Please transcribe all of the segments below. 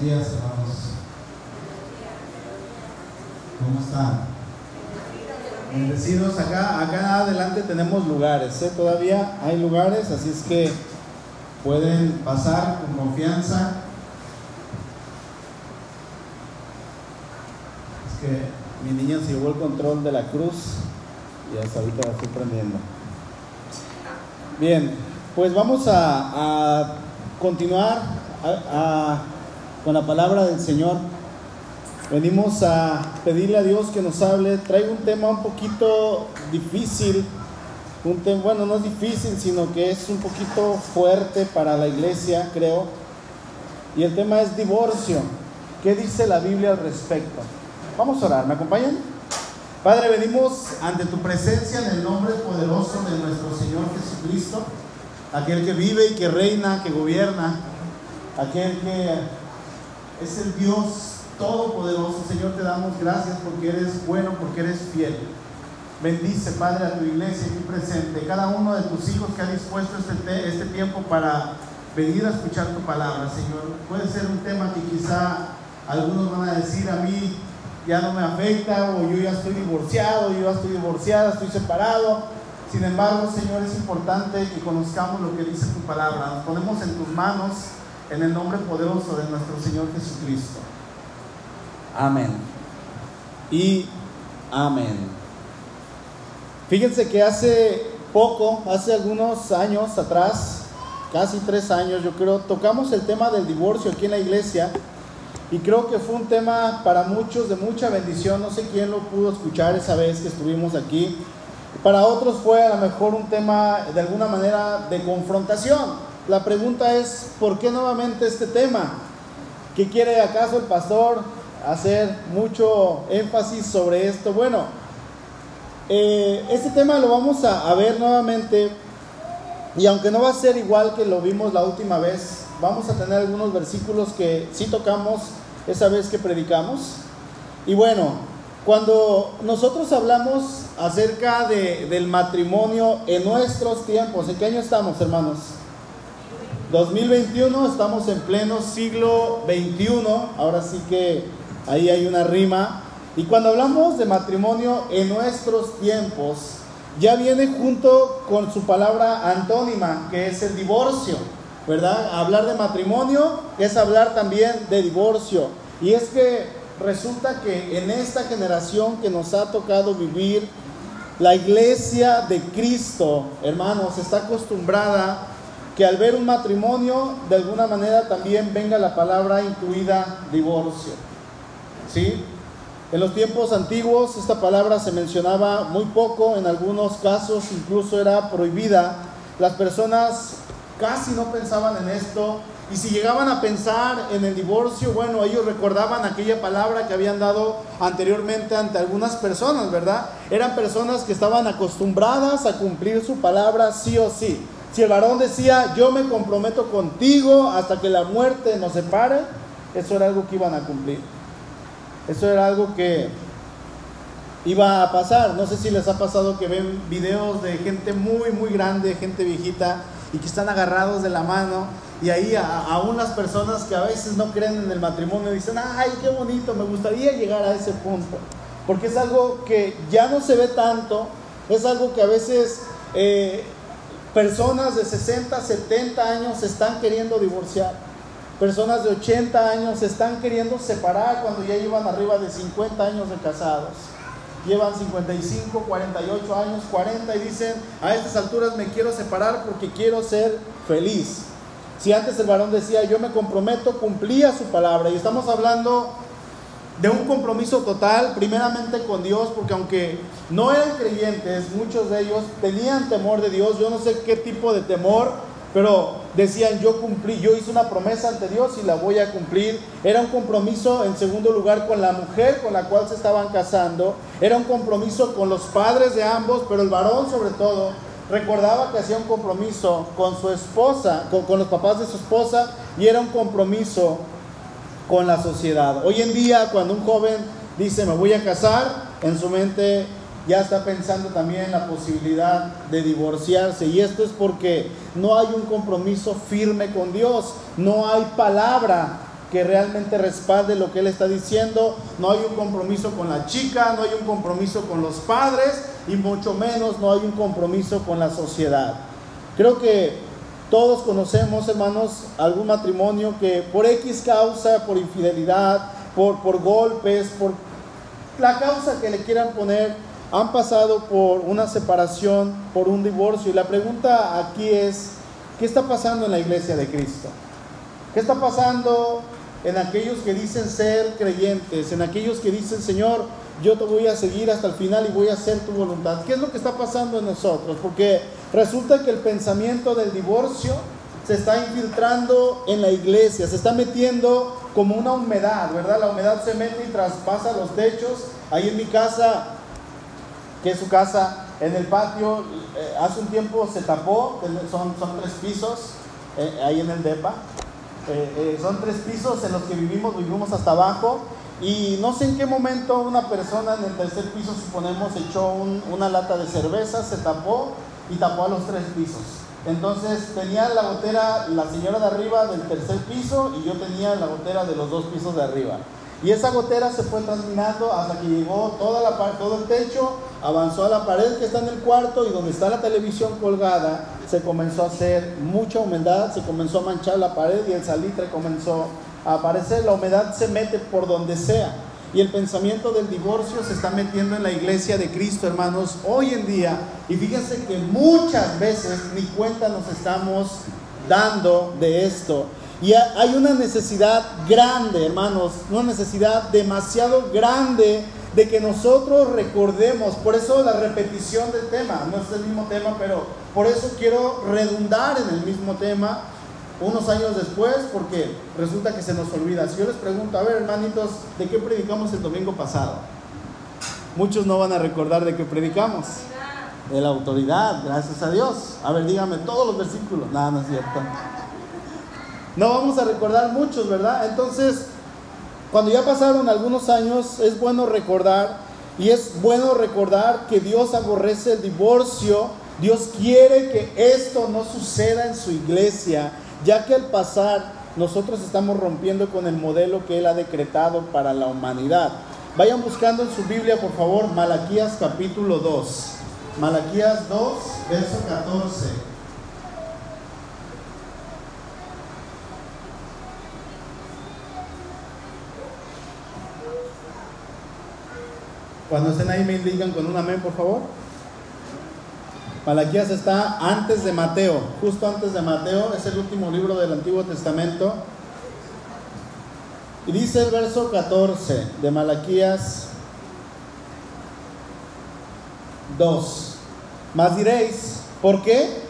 Buenos días, hermanos. ¿Cómo están? Bendecidos, acá, acá adelante tenemos lugares, ¿eh? todavía hay lugares, así es que pueden pasar con confianza. Es que mi niña se llevó el control de la cruz y hasta ahorita la estoy prendiendo. Bien, pues vamos a, continuar a, con la palabra del Señor. Venimos a pedirle a Dios que nos hable. Traigo un tema un poquito difícil. Un tema, bueno, no es difícil, sino que es un poquito fuerte para la iglesia, creo. Y el tema es divorcio. ¿Qué dice la Biblia al respecto? Vamos a orar, ¿me acompañan? Padre, venimos ante tu presencia en el nombre poderoso de nuestro Señor Jesucristo, aquel que vive y que reina, que gobierna, aquel que es el Dios todopoderoso. Señor, te damos gracias porque eres bueno, porque eres fiel. Bendice, Padre, a tu iglesia aquí presente, cada uno de tus hijos que ha dispuesto este, este tiempo para venir a escuchar tu palabra, Señor. Puede ser un tema que quizá algunos van a decir a mí, ya no me afecta, o yo ya estoy divorciado, yo ya estoy divorciada, estoy separado. Sin embargo, Señor, es importante que conozcamos lo que dice tu palabra. Nos ponemos en tus manos en el nombre poderoso de nuestro Señor Jesucristo. Amén. Y amén. Fíjense que hace poco, hace algunos años atrás, casi tres años yo creo, tocamos el tema del divorcio aquí en la iglesia y creo que fue un tema para muchos de mucha bendición. No sé quién lo pudo escuchar esa vez que estuvimos aquí. Para otros fue a lo mejor un tema de alguna manera de confrontación la pregunta es, ¿por qué nuevamente este tema? ¿Qué quiere acaso el pastor hacer mucho énfasis sobre esto? Bueno, eh, este tema lo vamos a, a ver nuevamente y aunque no va a ser igual que lo vimos la última vez, vamos a tener algunos versículos que sí tocamos esa vez que predicamos. Y bueno, cuando nosotros hablamos acerca de, del matrimonio en nuestros tiempos, ¿en qué año estamos, hermanos? 2021, estamos en pleno siglo XXI, ahora sí que ahí hay una rima. Y cuando hablamos de matrimonio en nuestros tiempos, ya viene junto con su palabra antónima, que es el divorcio, ¿verdad? Hablar de matrimonio es hablar también de divorcio. Y es que resulta que en esta generación que nos ha tocado vivir, la iglesia de Cristo, hermanos, está acostumbrada que al ver un matrimonio, de alguna manera también venga la palabra incluida divorcio. ¿Sí? En los tiempos antiguos esta palabra se mencionaba muy poco, en algunos casos incluso era prohibida. Las personas casi no pensaban en esto y si llegaban a pensar en el divorcio, bueno, ellos recordaban aquella palabra que habían dado anteriormente ante algunas personas, ¿verdad? Eran personas que estaban acostumbradas a cumplir su palabra sí o sí. Si el varón decía, yo me comprometo contigo hasta que la muerte nos separe, eso era algo que iban a cumplir. Eso era algo que iba a pasar. No sé si les ha pasado que ven videos de gente muy, muy grande, gente viejita, y que están agarrados de la mano. Y ahí aún las personas que a veces no creen en el matrimonio dicen, ay, qué bonito, me gustaría llegar a ese punto. Porque es algo que ya no se ve tanto, es algo que a veces eh, Personas de 60, 70 años se están queriendo divorciar. Personas de 80 años se están queriendo separar cuando ya llevan arriba de 50 años de casados. Llevan 55, 48 años, 40 y dicen, a estas alturas me quiero separar porque quiero ser feliz. Si antes el varón decía, yo me comprometo, cumplía su palabra. Y estamos hablando de un compromiso total, primeramente con Dios, porque aunque no eran creyentes, muchos de ellos tenían temor de Dios, yo no sé qué tipo de temor, pero decían, yo cumplí, yo hice una promesa ante Dios y la voy a cumplir. Era un compromiso, en segundo lugar, con la mujer con la cual se estaban casando, era un compromiso con los padres de ambos, pero el varón sobre todo recordaba que hacía un compromiso con su esposa, con, con los papás de su esposa, y era un compromiso con la sociedad. Hoy en día, cuando un joven dice me voy a casar, en su mente ya está pensando también en la posibilidad de divorciarse. Y esto es porque no hay un compromiso firme con Dios, no hay palabra que realmente respalde lo que él está diciendo. No hay un compromiso con la chica, no hay un compromiso con los padres y mucho menos no hay un compromiso con la sociedad. Creo que todos conocemos, hermanos, algún matrimonio que por X causa, por infidelidad, por, por golpes, por la causa que le quieran poner, han pasado por una separación, por un divorcio. Y la pregunta aquí es, ¿qué está pasando en la iglesia de Cristo? ¿Qué está pasando en aquellos que dicen ser creyentes, en aquellos que dicen, Señor, yo te voy a seguir hasta el final y voy a hacer tu voluntad? ¿Qué es lo que está pasando en nosotros? Porque resulta que el pensamiento del divorcio se está infiltrando en la iglesia, se está metiendo como una humedad, ¿verdad? La humedad se mete y traspasa los techos. Ahí en mi casa, que es su casa, en el patio, eh, hace un tiempo se tapó, son, son tres pisos, eh, ahí en el DEPA. Eh, son tres pisos en los que vivimos, vivimos hasta abajo. Y no sé en qué momento una persona en el tercer piso, suponemos, echó una lata de cerveza, se tapó y tapó a los tres pisos. Entonces tenía la gotera la señora de arriba del tercer piso y yo tenía la gotera de los dos pisos de arriba. Y esa gotera se fue transminando hasta que llegó toda la, todo el techo, avanzó a la pared que está en el cuarto y donde está la televisión colgada, se comenzó a hacer mucha humedad, se comenzó a manchar la pared y el salitre comenzó a aparecer. La humedad se mete por donde sea. Y el pensamiento del divorcio se está metiendo en la iglesia de Cristo, hermanos, hoy en día. Y fíjense que muchas veces ni cuenta nos estamos dando de esto. Y hay una necesidad grande, hermanos, una necesidad demasiado grande de que nosotros recordemos. Por eso la repetición del tema, no es el mismo tema, pero por eso quiero redundar en el mismo tema unos años después, porque resulta que se nos olvida. Si yo les pregunto, a ver hermanitos, ¿de qué predicamos el domingo pasado? Muchos no van a recordar de qué predicamos. De la autoridad, gracias a Dios. A ver, dígame todos los versículos. Nada, no es cierto. No vamos a recordar muchos, ¿verdad? Entonces, cuando ya pasaron algunos años, es bueno recordar, y es bueno recordar que Dios aborrece el divorcio, Dios quiere que esto no suceda en su iglesia, ya que al pasar nosotros estamos rompiendo con el modelo que Él ha decretado para la humanidad. Vayan buscando en su Biblia, por favor, Malaquías capítulo 2. Malaquías 2, verso 14. Cuando estén ahí me digan con un amén, por favor. Malaquías está antes de Mateo, justo antes de Mateo, es el último libro del Antiguo Testamento. Y dice el verso 14 de Malaquías 2. Mas diréis, ¿por qué?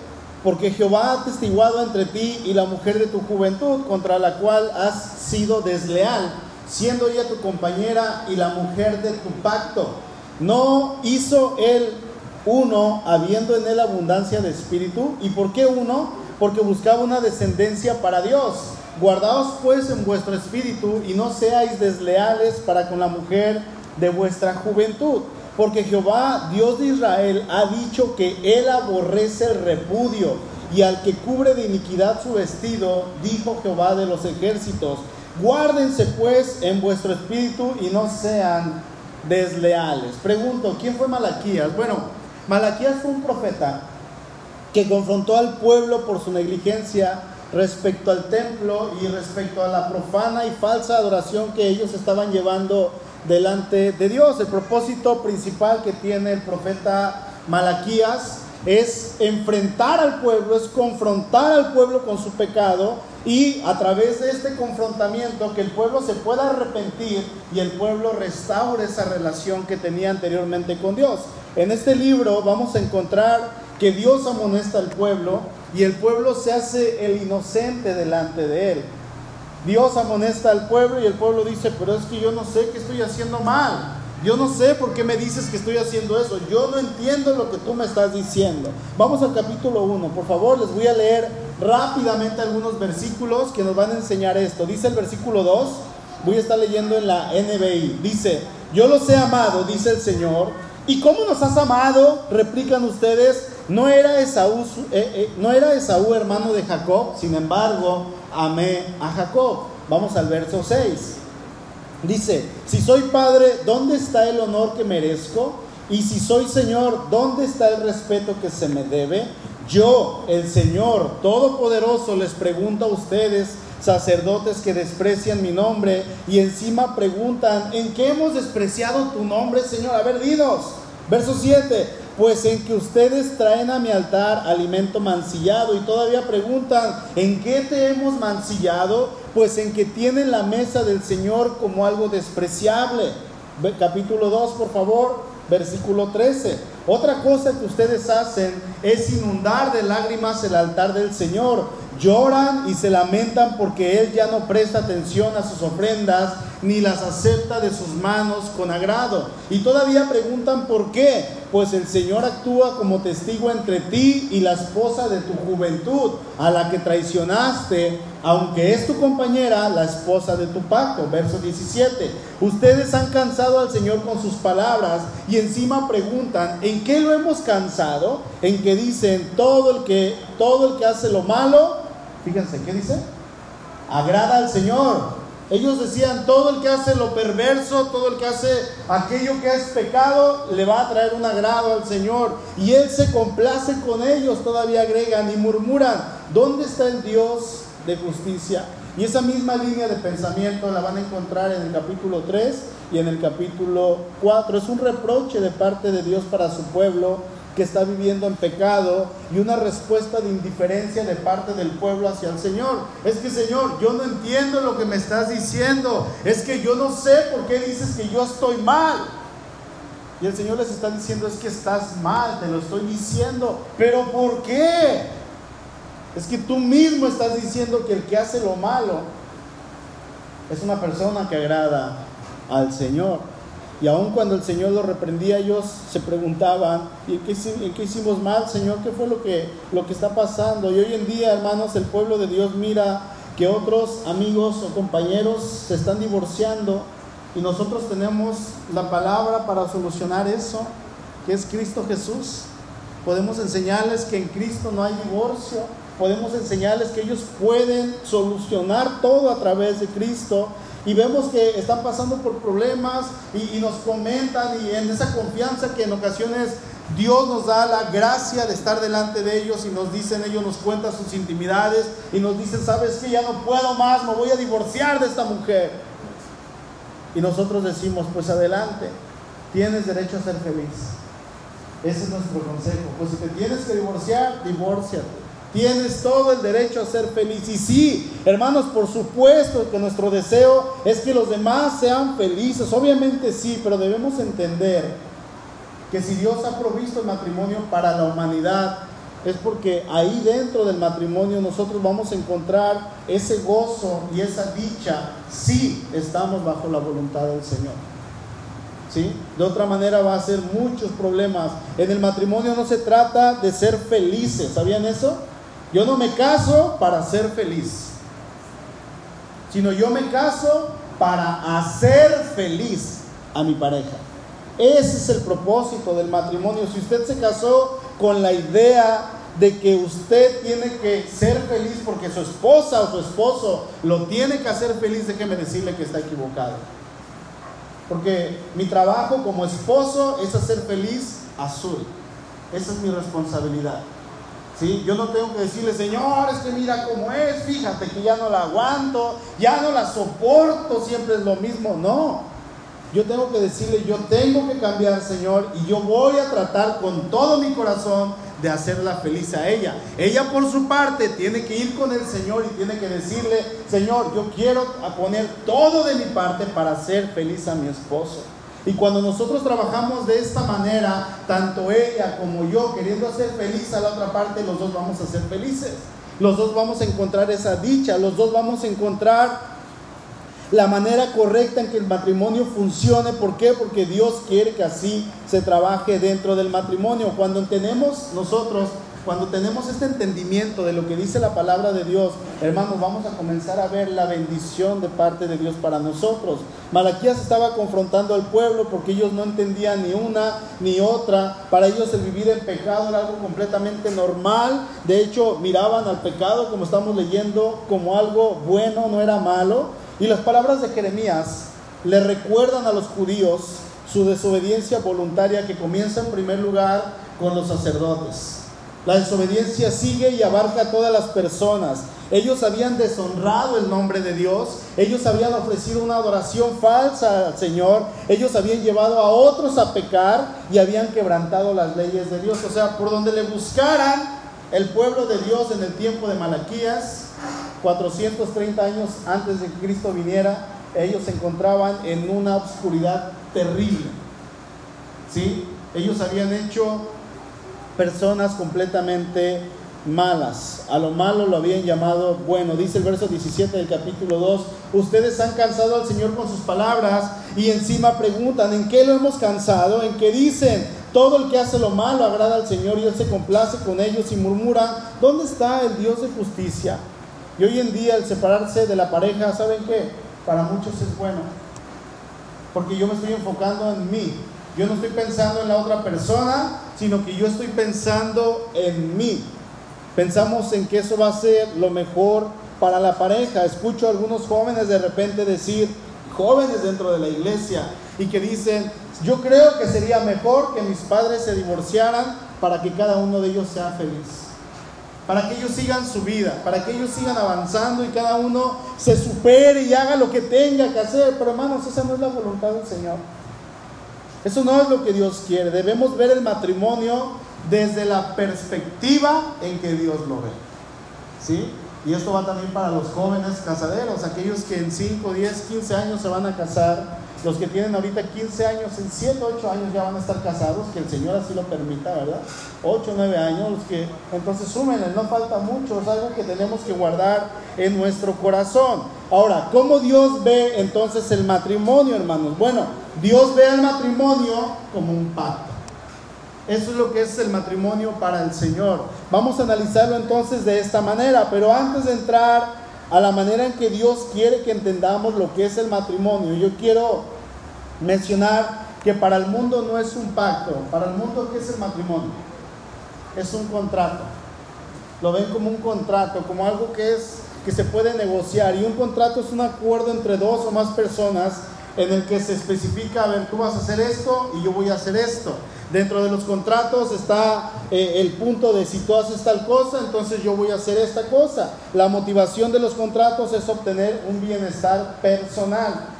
Porque Jehová ha testiguado entre ti y la mujer de tu juventud, contra la cual has sido desleal siendo ella tu compañera y la mujer de tu pacto. No hizo él uno, habiendo en él abundancia de espíritu. ¿Y por qué uno? Porque buscaba una descendencia para Dios. Guardaos pues en vuestro espíritu y no seáis desleales para con la mujer de vuestra juventud. Porque Jehová, Dios de Israel, ha dicho que él aborrece el repudio y al que cubre de iniquidad su vestido, dijo Jehová de los ejércitos Guárdense pues en vuestro espíritu y no sean desleales. Pregunto, ¿quién fue Malaquías? Bueno, Malaquías fue un profeta que confrontó al pueblo por su negligencia respecto al templo y respecto a la profana y falsa adoración que ellos estaban llevando delante de Dios. El propósito principal que tiene el profeta Malaquías es enfrentar al pueblo, es confrontar al pueblo con su pecado y a través de este confrontamiento que el pueblo se pueda arrepentir y el pueblo restaure esa relación que tenía anteriormente con Dios. En este libro vamos a encontrar que Dios amonesta al pueblo y el pueblo se hace el inocente delante de él. Dios amonesta al pueblo y el pueblo dice, pero es que yo no sé qué estoy haciendo mal. Yo no sé por qué me dices que estoy haciendo eso. Yo no entiendo lo que tú me estás diciendo. Vamos al capítulo 1. Por favor, les voy a leer rápidamente algunos versículos que nos van a enseñar esto. Dice el versículo 2. Voy a estar leyendo en la NBI. Dice, yo los he amado, dice el Señor. ¿Y cómo nos has amado? Replican ustedes. No era Esaú, eh, eh, no era Esaú hermano de Jacob. Sin embargo, amé a Jacob Vamos al verso 6. Dice, si soy padre, ¿dónde está el honor que merezco? Y si soy Señor, ¿dónde está el respeto que se me debe? Yo, el Señor Todopoderoso, les pregunto a ustedes, sacerdotes que desprecian mi nombre, y encima preguntan, ¿en qué hemos despreciado tu nombre, Señor? A ver, dinos. Verso 7, pues en que ustedes traen a mi altar alimento mancillado y todavía preguntan, ¿en qué te hemos mancillado? Pues en que tienen la mesa del Señor como algo despreciable. Capítulo 2, por favor, versículo 13. Otra cosa que ustedes hacen es inundar de lágrimas el altar del Señor. Lloran y se lamentan porque Él ya no presta atención a sus ofrendas ni las acepta de sus manos con agrado. Y todavía preguntan por qué. Pues el Señor actúa como testigo entre ti y la esposa de tu juventud, a la que traicionaste, aunque es tu compañera, la esposa de tu pacto. Verso 17. Ustedes han cansado al Señor con sus palabras y encima preguntan, ¿en qué lo hemos cansado? En que dicen, todo el que, todo el que hace lo malo, fíjense, ¿qué dice? Agrada al Señor. Ellos decían, todo el que hace lo perverso, todo el que hace aquello que es pecado, le va a traer un agrado al Señor. Y Él se complace con ellos, todavía agregan y murmuran, ¿dónde está el Dios de justicia? Y esa misma línea de pensamiento la van a encontrar en el capítulo 3 y en el capítulo 4. Es un reproche de parte de Dios para su pueblo que está viviendo en pecado y una respuesta de indiferencia de parte del pueblo hacia el Señor. Es que Señor, yo no entiendo lo que me estás diciendo. Es que yo no sé por qué dices que yo estoy mal. Y el Señor les está diciendo, es que estás mal, te lo estoy diciendo. Pero ¿por qué? Es que tú mismo estás diciendo que el que hace lo malo es una persona que agrada al Señor. Y aun cuando el Señor los reprendía, ellos se preguntaban, ¿y en qué, hicimos mal, Señor? ¿Qué fue lo que, lo que está pasando? Y hoy en día, hermanos, el pueblo de Dios mira que otros amigos o compañeros se están divorciando y nosotros tenemos la palabra para solucionar eso, que es Cristo Jesús. Podemos enseñarles que en Cristo no hay divorcio, podemos enseñarles que ellos pueden solucionar todo a través de Cristo y vemos que están pasando por problemas y, nos comentan y en esa confianza que en ocasiones Dios nos da la gracia de estar delante de ellos y nos dicen, ellos nos cuentan sus intimidades y nos dicen, sabes que ya no puedo más, me voy a divorciar de esta mujer. Y nosotros decimos, pues adelante, tienes derecho a ser feliz. Ese es nuestro consejo. Pues si te tienes que divorciar, divórciate. Tienes todo el derecho a ser feliz. Y sí, hermanos, por supuesto que nuestro deseo es que los demás sean felices. Obviamente sí, pero debemos entender que si Dios ha provisto el matrimonio para la humanidad, es porque ahí dentro del matrimonio nosotros vamos a encontrar ese gozo y esa dicha si estamos bajo la voluntad del Señor. ¿Sí? De otra manera va a ser muchos problemas. En el matrimonio no se trata de ser felices, ¿sabían eso? Yo no me caso para ser feliz, sino yo me caso para hacer feliz a mi pareja. Ese es el propósito del matrimonio. Si usted se casó con la idea de que usted tiene que ser feliz porque su esposa o su esposo lo tiene que hacer feliz, déjeme decirle que está equivocado. Porque mi trabajo como esposo es hacer feliz a Azul. Esa es mi responsabilidad. Yo no tengo que decirle, Señor, es que mira cómo es, fíjate que ya no la aguanto, ya no la soporto, siempre es lo mismo. No, yo tengo que decirle, yo tengo que cambiar, Señor, y yo voy a tratar con todo mi corazón de hacerla feliz a ella. Ella por su parte tiene que ir con el Señor y tiene que decirle, Señor, yo quiero poner todo de mi parte para hacer feliz a mi esposo. Y cuando nosotros trabajamos de esta manera, tanto ella como yo, queriendo hacer feliz a la otra parte, los dos vamos a ser felices. Los dos vamos a encontrar esa dicha, los dos vamos a encontrar la manera correcta en que el matrimonio funcione. ¿Por qué? Porque Dios quiere que así se trabaje dentro del matrimonio. Cuando tenemos nosotros cuando tenemos este entendimiento de lo que dice la palabra de Dios, hermanos, vamos a comenzar a ver la bendición de parte de Dios para nosotros. Malaquías estaba confrontando al pueblo porque ellos no entendían ni una ni otra. Para ellos el vivir en pecado era algo completamente normal. De hecho, miraban al pecado, como estamos leyendo, como algo bueno, no era malo. Y las palabras de Jeremías le recuerdan a los judíos su desobediencia voluntaria que comienza en primer lugar con los sacerdotes. La desobediencia sigue y abarca a todas las personas. Ellos habían deshonrado el nombre de Dios, ellos habían ofrecido una adoración falsa al Señor, ellos habían llevado a otros a pecar y habían quebrantado las leyes de Dios. O sea, por donde le buscaran el pueblo de Dios en el tiempo de Malaquías, 430 años antes de que Cristo viniera, ellos se encontraban en una oscuridad terrible. ¿Sí? Ellos habían hecho personas completamente malas. A lo malo lo habían llamado bueno. Dice el verso 17 del capítulo 2, ustedes han cansado al Señor con sus palabras y encima preguntan, ¿en qué lo hemos cansado? ¿En qué dicen? Todo el que hace lo malo agrada al Señor y Él se complace con ellos y murmura, ¿dónde está el Dios de justicia? Y hoy en día el separarse de la pareja, ¿saben qué? Para muchos es bueno. Porque yo me estoy enfocando en mí. Yo no estoy pensando en la otra persona, sino que yo estoy pensando en mí. Pensamos en que eso va a ser lo mejor para la pareja. Escucho a algunos jóvenes de repente decir, jóvenes dentro de la iglesia, y que dicen, yo creo que sería mejor que mis padres se divorciaran para que cada uno de ellos sea feliz para que ellos sigan su vida, para que ellos sigan avanzando y cada uno se supere y haga lo que tenga que hacer. Pero hermanos, esa no es la voluntad del Señor. Eso no es lo que Dios quiere. Debemos ver el matrimonio desde la perspectiva en que Dios lo ve. ¿Sí? Y esto va también para los jóvenes casaderos, aquellos que en 5, 10, 15 años se van a casar los que tienen ahorita 15 años, en 7, 8 años ya van a estar casados, que el Señor así lo permita, ¿verdad? 8, 9 años, los que entonces súmenle, no falta mucho, es algo que tenemos que guardar en nuestro corazón. Ahora, ¿cómo Dios ve entonces el matrimonio, hermanos? Bueno, Dios ve al matrimonio como un pacto. Eso es lo que es el matrimonio para el Señor. Vamos a analizarlo entonces de esta manera, pero antes de entrar a la manera en que Dios quiere que entendamos lo que es el matrimonio. Yo quiero mencionar que para el mundo no es un pacto, para el mundo ¿qué es el matrimonio? Es un contrato. Lo ven como un contrato, como algo que es que se puede negociar y un contrato es un acuerdo entre dos o más personas en el que se especifica, a ver, tú vas a hacer esto y yo voy a hacer esto. Dentro de los contratos está eh, el punto de si tú haces tal cosa, entonces yo voy a hacer esta cosa. La motivación de los contratos es obtener un bienestar personal.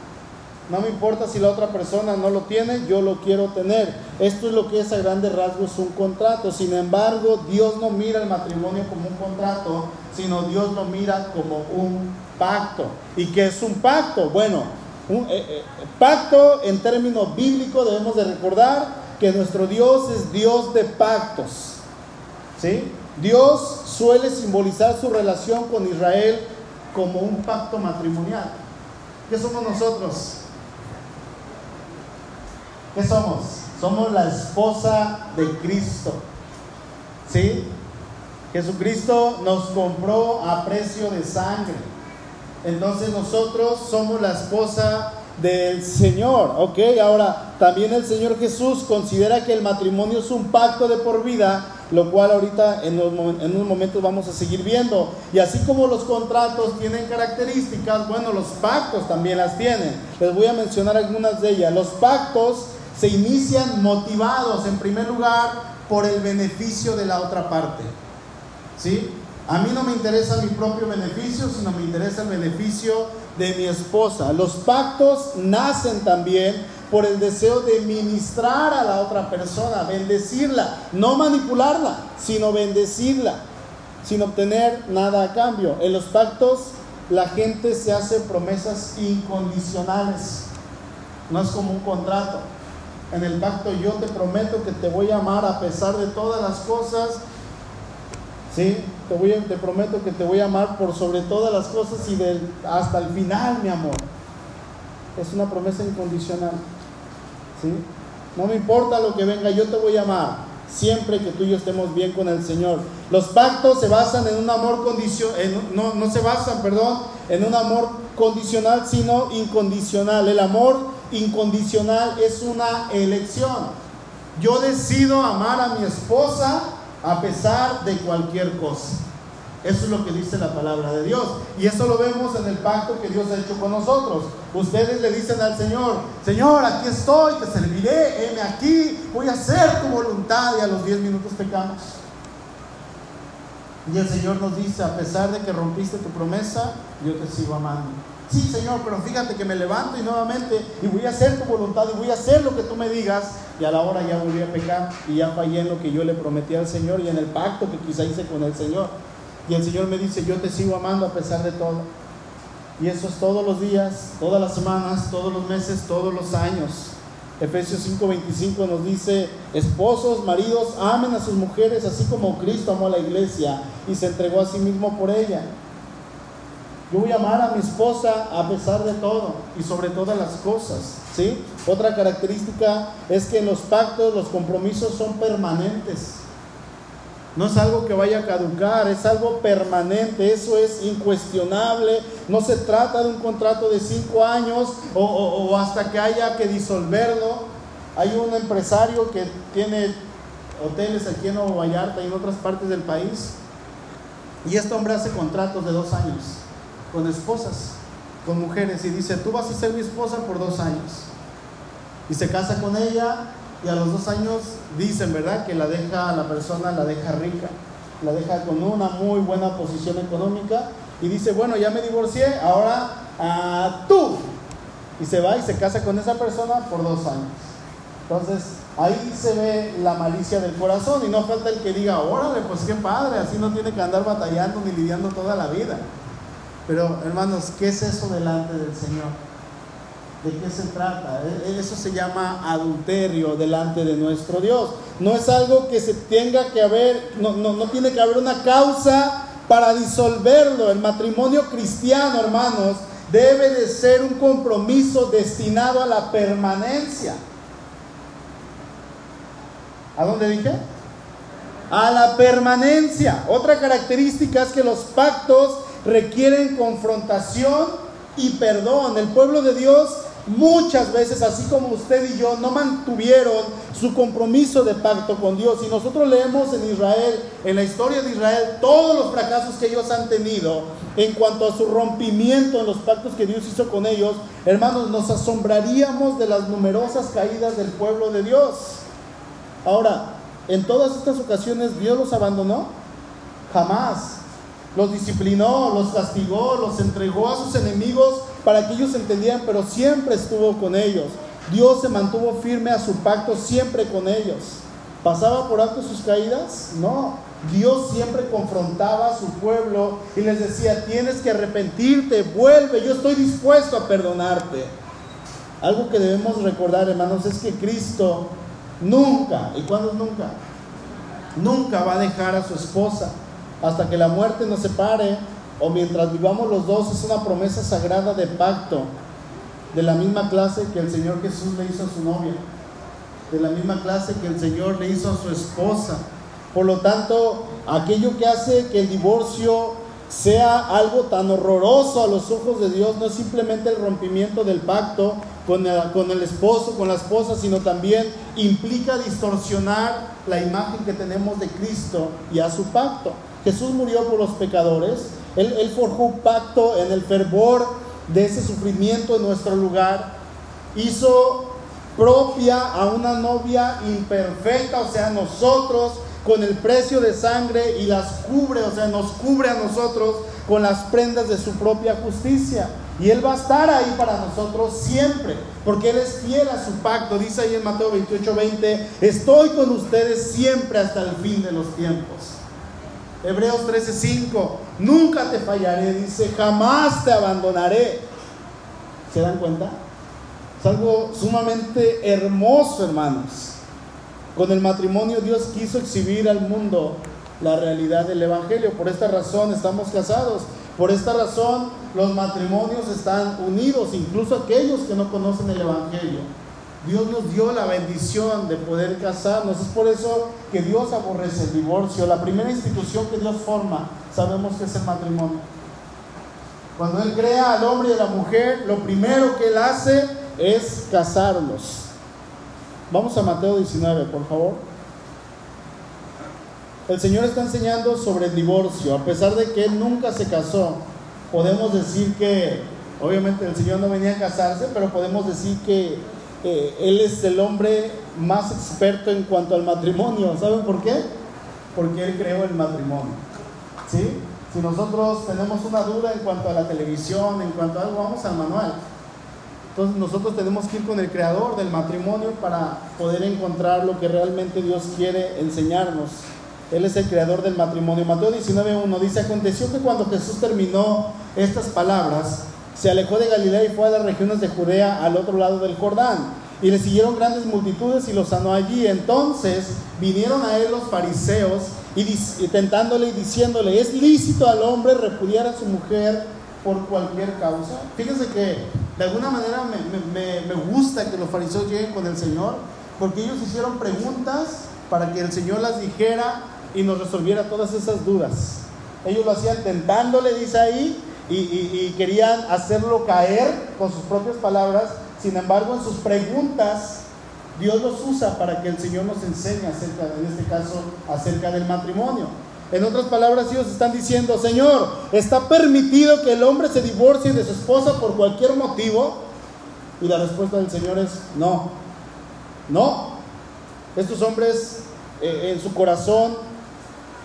No me importa si la otra persona no lo tiene, yo lo quiero tener. Esto es lo que es a grandes rasgos un contrato. Sin embargo, Dios no mira el matrimonio como un contrato, sino Dios lo mira como un pacto. ¿Y qué es un pacto? Bueno, un eh, eh, pacto en términos bíblicos debemos de recordar que nuestro Dios es Dios de pactos. ¿Sí? Dios suele simbolizar su relación con Israel como un pacto matrimonial. ¿Qué somos nosotros? ¿Qué somos? Somos la esposa de Cristo. ¿Sí? Jesucristo nos compró a precio de sangre. Entonces nosotros somos la esposa del Señor. Ok, ahora también el Señor Jesús considera que el matrimonio es un pacto de por vida, lo cual ahorita en, en un momento vamos a seguir viendo. Y así como los contratos tienen características, bueno, los pactos también las tienen. Les voy a mencionar algunas de ellas. Los pactos se inician motivados en primer lugar por el beneficio de la otra parte. ¿Sí? A mí no me interesa mi propio beneficio, sino me interesa el beneficio de mi esposa. Los pactos nacen también por el deseo de ministrar a la otra persona, bendecirla, no manipularla, sino bendecirla, sin obtener nada a cambio. En los pactos la gente se hace promesas incondicionales, no es como un contrato. En el pacto yo te prometo que te voy a amar a pesar de todas las cosas ¿sí? Te, voy te prometo que te voy a amar por sobre todas las cosas y del, hasta el final, mi amor. Es una promesa incondicional. ¿sí? No me importa lo que venga, yo te voy a amar siempre que tú y yo estemos bien con el Señor. Los pactos se basan en un amor condicional, no, no se basan, perdón, en un amor condicional, sino incondicional. El amor incondicional es una elección. Yo decido amar a mi esposa a pesar de cualquier cosa. Eso es lo que dice la palabra de Dios. Y eso lo vemos en el pacto que Dios ha hecho con nosotros. Ustedes le dicen al Señor, Señor, aquí estoy, te serviré, heme aquí, voy a hacer tu voluntad. Y a los 10 minutos pecamos. Y el Señor nos dice, a pesar de que rompiste tu promesa, yo te sigo amando. Sí, Señor, pero fíjate que me levanto y nuevamente y voy a hacer tu voluntad y voy a hacer lo que tú me digas. Y a la hora ya volví a pecar y ya fallé en lo que yo le prometí al Señor y en el pacto que quizá hice con el Señor. Y el Señor me dice, yo te sigo amando a pesar de todo. Y eso es todos los días, todas las semanas, todos los meses, todos los años. Efesios 5:25 nos dice, esposos, maridos, amen a sus mujeres así como Cristo amó a la iglesia y se entregó a sí mismo por ella. Yo voy a amar a mi esposa a pesar de todo y sobre todas las cosas. ¿sí? Otra característica es que los pactos los compromisos son permanentes. No es algo que vaya a caducar, es algo permanente, eso es incuestionable. No se trata de un contrato de cinco años o, hasta que haya que disolverlo. Hay un empresario que tiene hoteles aquí en Nuevo Vallarta y en otras partes del país. Y este hombre hace contratos de dos años con esposas, con mujeres, y dice, tú vas a ser mi esposa por dos años. Y se casa con ella y a los dos años dicen, ¿verdad? Que la deja, la persona la deja rica, la deja con una muy buena posición económica y dice, bueno, ya me divorcié, ahora a tú. Y se va y se casa con esa persona por dos años. Entonces, ahí se ve la malicia del corazón y no falta el que diga, órale, pues qué padre, así no tiene que andar batallando ni lidiando toda la vida. Pero hermanos, ¿qué es eso delante del Señor? ¿De qué se trata? E, eso se llama adulterio delante de nuestro Dios. No es algo que se tenga que haber, no, no, no tiene que haber una causa para disolverlo. El matrimonio cristiano, hermanos, debe de ser un compromiso destinado a la permanencia. ¿A dónde dije? A la permanencia. Otra característica es que los pactos requieren confrontación y perdón. El pueblo de Dios muchas veces, así como usted y yo, no mantuvieron su compromiso de pacto con Dios. Y nosotros leemos en Israel, en la historia de Israel, todos los fracasos que ellos han tenido en cuanto a su rompimiento en los pactos que Dios hizo con ellos, hermanos, nos asombraríamos de las numerosas caídas del pueblo de Dios. Ahora, en todas estas ocasiones Dios los abandonó. Jamás. Los disciplinó, los castigó, los entregó a sus enemigos para que ellos entendieran, pero siempre estuvo con ellos. Dios se mantuvo firme a su pacto siempre con ellos. ¿Pasaba por alto sus caídas? No. Dios siempre confrontaba a su pueblo y les decía, tienes que arrepentirte, vuelve, yo estoy dispuesto a perdonarte. Algo que debemos recordar, hermanos, es que Cristo nunca, ¿y cuándo nunca? Nunca va a dejar a su esposa hasta que la muerte nos separe o mientras vivamos los dos, es una promesa sagrada de pacto, de la misma clase que el Señor Jesús le hizo a su novia, de la misma clase que el Señor le hizo a su esposa. Por lo tanto, aquello que hace que el divorcio sea algo tan horroroso a los ojos de Dios no es simplemente el rompimiento del pacto con el, esposo, con la esposa, sino también implica distorsionar la imagen que tenemos de Cristo y a su pacto. Jesús murió por los pecadores, él, forjó un pacto en el fervor de ese sufrimiento en nuestro lugar. Hizo propia a una novia imperfecta, o sea, nosotros con el precio de sangre y las cubre, o sea, nos cubre a nosotros con las prendas de su propia justicia. Y Él va a estar ahí para nosotros siempre, porque Él es fiel a su pacto. Dice ahí en Mateo 28, 20, estoy con ustedes siempre hasta el fin de los tiempos. Hebreos 13:5, nunca te fallaré, dice, jamás te abandonaré. ¿Se dan cuenta? Es algo sumamente hermoso, hermanos. Con el matrimonio Dios quiso exhibir al mundo la realidad del Evangelio. Por esta razón estamos casados. Por esta razón los matrimonios están unidos, incluso aquellos que no conocen el Evangelio. Dios nos dio la bendición de poder casarnos. Es por eso que Dios aborrece el divorcio. La primera institución que Dios forma, sabemos que es el matrimonio. Cuando Él crea al hombre y a la mujer, lo primero que Él hace es casarlos. Vamos a Mateo 19, por favor. el Señor está enseñando sobre el divorcio. A pesar de que Él nunca se casó, podemos decir que, obviamente el Señor no venía a casarse, pero podemos decir que eh, Él es el hombre más experto en cuanto al matrimonio. ¿Saben por qué? Porque Él creó el matrimonio. ¿Sí? Si nosotros tenemos una duda en cuanto a la televisión, en cuanto a algo, vamos al manual. Entonces nosotros tenemos que ir con el creador del matrimonio para poder encontrar lo que realmente Dios quiere enseñarnos. Él es el creador del matrimonio. Mateo 19.1 dice, aconteció que cuando Jesús terminó estas palabras, se alejó de Galilea y fue a las regiones de Judea al otro lado del Jordán. Y le siguieron grandes multitudes y lo sanó allí. Entonces vinieron a él los fariseos y, tentándole y diciéndole, ¿es lícito al hombre repudiar a su mujer por cualquier causa? Fíjense que de alguna manera me, me gusta que los fariseos lleguen con el Señor, porque ellos hicieron preguntas para que el Señor las dijera y nos resolviera todas esas dudas. Ellos lo hacían tentándole, dice ahí, y, querían hacerlo caer con sus propias palabras. Sin embargo, en sus preguntas, Dios los usa para que el Señor nos enseñe acerca, en este caso, acerca del matrimonio. En otras palabras, ellos están diciendo, Señor, ¿está permitido que el hombre se divorcie de su esposa por cualquier motivo? Y la respuesta del Señor es, no, no. Estos hombres eh, en su corazón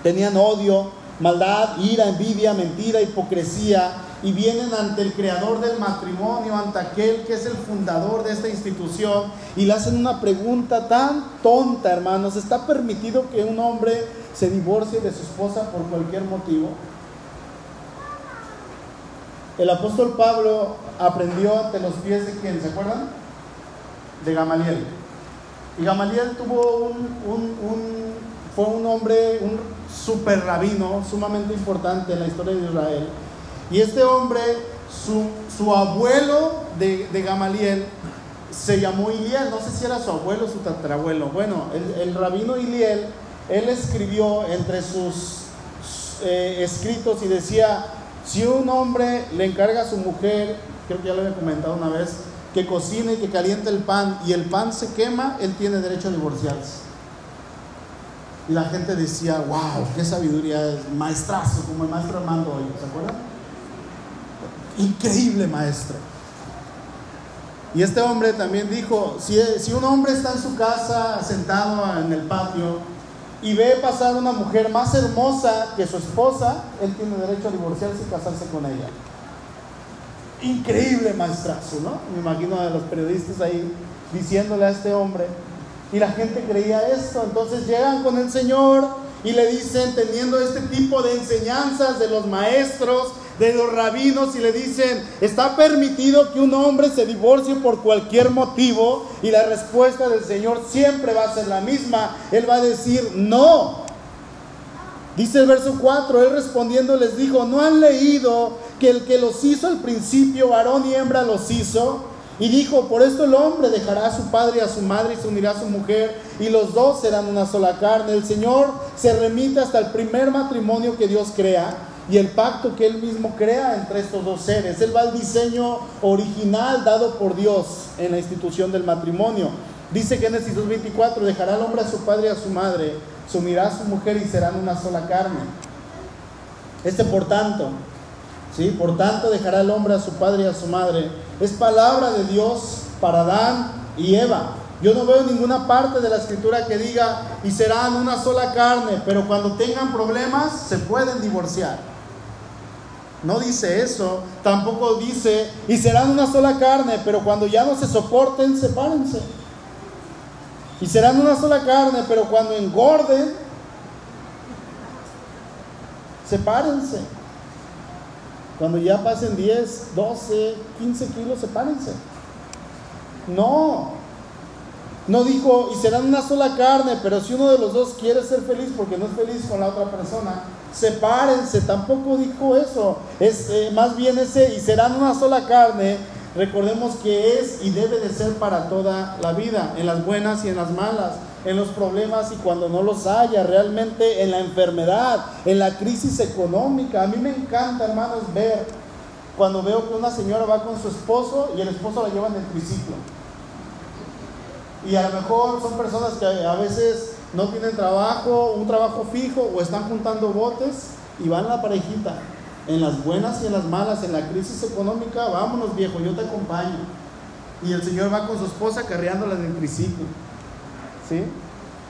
tenían odio, maldad, ira, envidia, mentira, hipocresía, y vienen ante el creador del matrimonio, ante aquel que es el fundador de esta institución, y le hacen una pregunta tan tonta, hermanos, ¿está permitido que un hombre se divorcie de su esposa por cualquier motivo? El apóstol Pablo aprendió ante los pies de quién, ¿se acuerdan? De Gamaliel. Y Gamaliel tuvo un, fue un hombre, un super rabino, sumamente importante en la historia de Israel. Y este hombre, su, abuelo de, Gamaliel, se llamó Iliel, no sé si era su abuelo o su tatarabuelo. Bueno, el, rabino Iliel, él escribió entre sus eh, escritos y decía, si un hombre le encarga a su mujer, creo que ya lo había comentado una vez, que cocine y que caliente el pan y el pan se quema, él tiene derecho a divorciarse. Y la gente decía, wow, qué sabiduría es, maestrazo, como el maestro Armando hoy, ¿se acuerdan? Increíble maestro. Y este hombre también dijo, si, si un hombre está en su casa sentado en el patio y ve pasar una mujer más hermosa que su esposa, él tiene derecho a divorciarse y casarse con ella. Increíble maestrazo, ¿no? Me imagino a los periodistas ahí diciéndole a este hombre, y la gente creía esto. Entonces llegan con el Señor y le dicen, teniendo este tipo de enseñanzas de los maestros, de los rabinos, y le dicen, ¿está permitido que un hombre se divorcie por cualquier motivo? Y la respuesta del Señor siempre va a ser la misma. Él va a decir, no. Dice el verso 4, él respondiendo les dijo, ¿no han leído que el que los hizo al principio, varón y hembra los hizo? Y dijo, por esto el hombre dejará a su padre y a su madre y se unirá a su mujer y los dos serán una sola carne. El Señor se remite hasta el primer matrimonio que Dios crea y el pacto que Él mismo crea entre estos dos seres. Él va al diseño original dado por Dios en la institución del matrimonio. Dice Génesis 2.24, dejará el hombre a su padre y a su madre, se unirá a su mujer y serán una sola carne. Este por tanto, ¿sí? por tanto dejará el hombre a su padre y a su madre es palabra de Dios para Adán y Eva. Yo no veo ninguna parte de la escritura que diga y serán una sola carne, pero cuando tengan problemas se pueden divorciar. No dice eso, tampoco dice y serán una sola carne, pero cuando ya no se soporten, sepárense. Y serán una sola carne, pero cuando engorden, sepárense. Cuando ya pasen 10, 12, 15 kilos, sepárense. No. No dijo, y serán una sola carne, pero si uno de los dos quiere ser feliz porque no es feliz con la otra persona, sepárense. Tampoco dijo eso. Es eh, más bien ese, y serán una sola carne. Recordemos que es y debe de ser para toda la vida, en las buenas y en las malas en los problemas y cuando no los haya, realmente en la enfermedad, en la crisis económica. A mí me encanta, hermanos, ver cuando veo que una señora va con su esposo y el esposo la lleva en el triciclo. Y a lo mejor son personas que a veces no tienen trabajo, un trabajo fijo o están juntando botes y van la parejita. En las buenas y en las malas, en la crisis económica, vámonos viejo, yo te acompaño. Y el Señor va con su esposa carreándola en el triciclo. ¿Sí?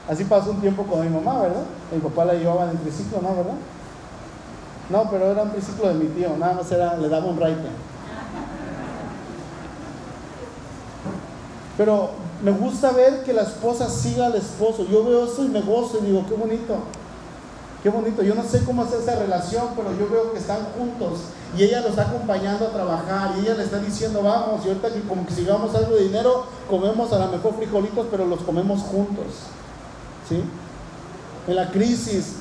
Así pasó un tiempo con mi mamá, ¿verdad? Mi papá la llevaba en el triciclo, ¿no? ¿Verdad? No, pero era un triciclo de mi tío, nada más era, le daba un raite. Pero me gusta ver que la esposa siga al esposo. Yo veo eso y me gozo y digo, qué bonito. Qué bonito. Yo no sé cómo hacer esa relación, pero yo veo que están juntos y ella lo está acompañando a trabajar y ella le está diciendo, vamos, y ahorita que como que sigamos algo de dinero, comemos a lo mejor frijolitos, pero los comemos juntos. ¿Sí? En la crisis,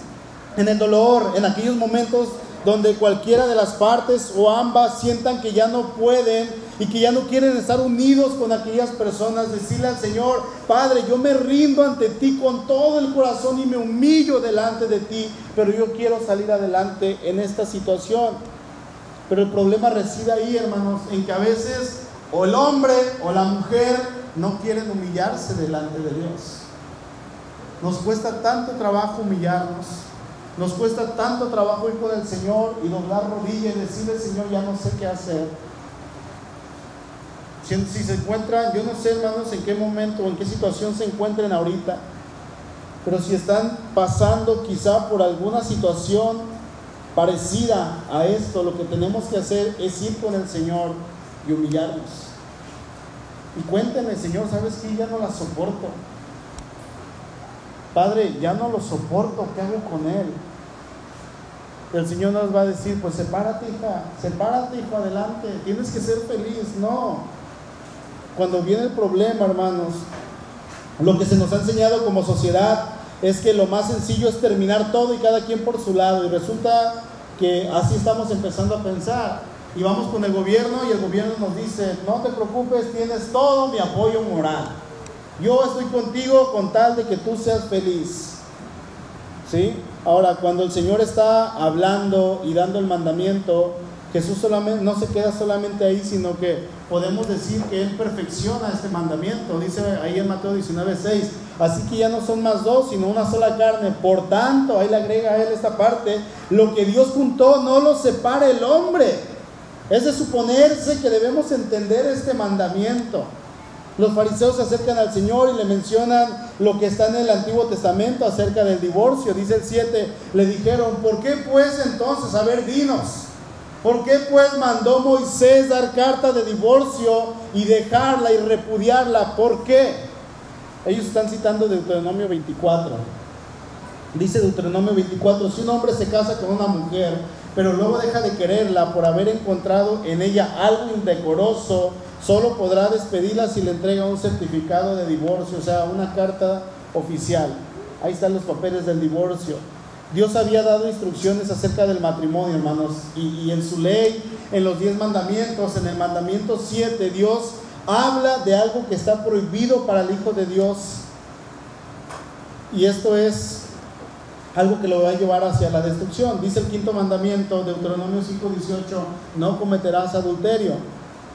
en el dolor, en aquellos momentos donde cualquiera de las partes o ambas sientan que ya no pueden y que ya no quieren estar unidos con aquellas personas, decirle al Señor, Padre, yo me rindo ante ti con todo el corazón y me humillo delante de ti, pero yo quiero salir adelante en esta situación. Pero el problema reside ahí, hermanos, en que a veces o el hombre o la mujer no quieren humillarse delante de Dios. Nos cuesta tanto trabajo humillarnos. Nos cuesta tanto trabajo ir con el Señor y doblar rodillas y decirle, Señor, ya no sé qué hacer. Si, si, se encuentran, yo no sé, hermanos, en qué momento o en qué situación se encuentren ahorita, pero si están pasando quizá por alguna situación parecida a esto, lo que tenemos que hacer es ir con el Señor y humillarnos. Y cuénteme, Señor, ¿sabes qué? Ya no la soporto. Padre, ya no lo soporto, ¿qué hago con él? El Señor nos va a decir, pues sepárate, hija, sepárate, hijo, adelante, tienes que ser feliz. No. Cuando viene el problema, hermanos, lo que se nos ha enseñado como sociedad es que lo más sencillo es terminar todo y cada quien por su lado. Y resulta que así estamos empezando a pensar. Y vamos con el gobierno y el gobierno nos dice, no te preocupes, tienes todo mi apoyo moral. Yo estoy contigo con tal de que tú seas feliz. ¿Sí? Ahora, cuando el Señor está hablando y dando el mandamiento, Jesús solamente, no se queda solamente ahí, sino que podemos decir que Él perfecciona este mandamiento. Dice ahí en Mateo 19, 6. Así que ya no son más dos, sino una sola carne. Por tanto, ahí le agrega a Él esta parte, lo que Dios juntó no lo separe el hombre. Es de suponerse que debemos entender este mandamiento. Los fariseos se acercan al Señor y le mencionan lo que está en el Antiguo Testamento acerca del divorcio. Dice el 7, le dijeron, ¿por qué pues entonces, a ver, dinos, ¿por qué pues mandó Moisés dar carta de divorcio y dejarla y repudiarla? ¿Por qué? Ellos están citando Deuteronomio 24. Dice Deuteronomio 24, si un hombre se casa con una mujer, pero luego deja de quererla por haber encontrado en ella algo indecoroso, solo podrá despedirla si le entrega un certificado de divorcio, o sea, una carta oficial. Ahí están los papeles del divorcio. Dios había dado instrucciones acerca del matrimonio, hermanos, y, en su ley, en los diez mandamientos, en el mandamiento 7, Dios habla de algo que está prohibido para el Hijo de Dios. Y esto es algo que lo va a llevar hacia la destrucción. Dice el quinto mandamiento, Deuteronomio 5:18, no cometerás adulterio.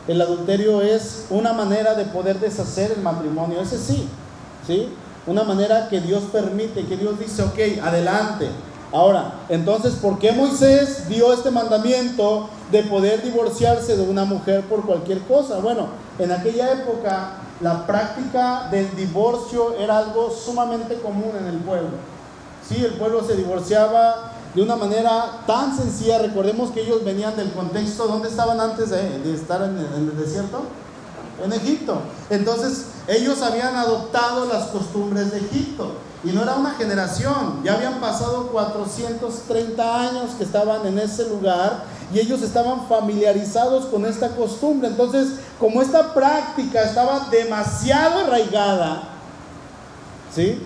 El adulterio es una manera de poder deshacer el matrimonio, ese sí, ¿sí? Una manera que Dios permite, que Dios dice, ok, adelante. Ahora, entonces, ¿por qué Moisés dio este mandamiento de poder divorciarse de una mujer por cualquier cosa? Bueno, en aquella época la práctica del divorcio era algo sumamente común en el pueblo. Sí, el pueblo se divorciaba de una manera tan sencilla. Recordemos que ellos venían del contexto, ¿dónde estaban antes de, estar en el, desierto? En Egipto. Entonces, ellos habían adoptado las costumbres de Egipto. Y no era una generación, ya habían pasado 430 años que estaban en ese lugar y ellos estaban familiarizados con esta costumbre. Entonces, como esta práctica estaba demasiado arraigada, ¿sí?